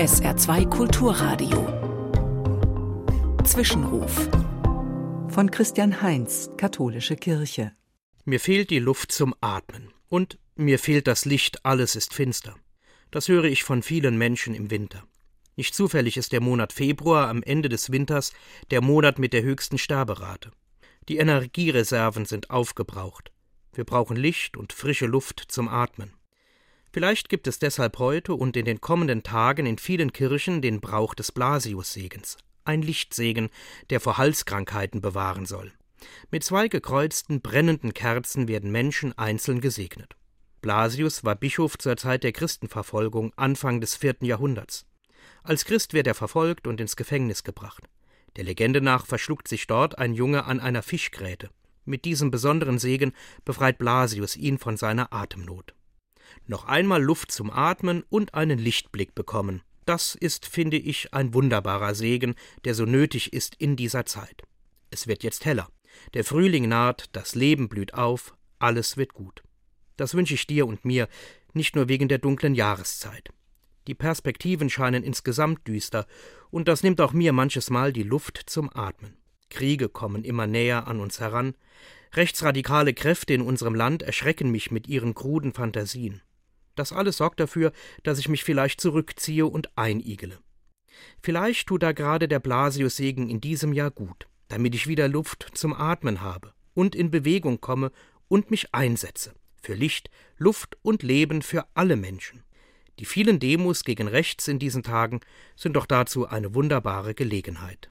SR2 Kulturradio. Zwischenruf. Von Christian Heinz, Katholische Kirche. Mir fehlt die Luft zum Atmen. Und mir fehlt das Licht, alles ist finster. Das höre ich von vielen Menschen im Winter. Nicht zufällig ist der Monat Februar am Ende des Winters der Monat mit der höchsten Sterberate. Die Energiereserven sind aufgebraucht. Wir brauchen Licht und frische Luft zum Atmen. Vielleicht gibt es deshalb heute und in den kommenden Tagen in vielen Kirchen den Brauch des Blasiussegens, ein Lichtsegen, der vor Halskrankheiten bewahren soll. Mit zwei gekreuzten, brennenden Kerzen werden Menschen einzeln gesegnet. Blasius war Bischof zur Zeit der Christenverfolgung Anfang des vierten Jahrhunderts. Als Christ wird er verfolgt und ins Gefängnis gebracht. Der Legende nach verschluckt sich dort ein Junge an einer Fischgräte. Mit diesem besonderen Segen befreit Blasius ihn von seiner Atemnot. Noch einmal Luft zum Atmen und einen Lichtblick bekommen. Das ist, finde ich, ein wunderbarer Segen, der so nötig ist in dieser Zeit. Es wird jetzt heller. Der Frühling naht, das Leben blüht auf, alles wird gut. Das wünsche ich dir und mir, nicht nur wegen der dunklen Jahreszeit. Die Perspektiven scheinen insgesamt düster, und das nimmt auch mir manches Mal die Luft zum Atmen. Kriege kommen immer näher an uns heran, rechtsradikale Kräfte in unserem Land erschrecken mich mit ihren kruden Fantasien. Das alles sorgt dafür, dass ich mich vielleicht zurückziehe und einigele. Vielleicht tut da gerade der Blasiussegen in diesem Jahr gut, damit ich wieder Luft zum Atmen habe und in Bewegung komme und mich einsetze für Licht, Luft und Leben für alle Menschen. Die vielen Demos gegen rechts in diesen Tagen sind doch dazu eine wunderbare Gelegenheit.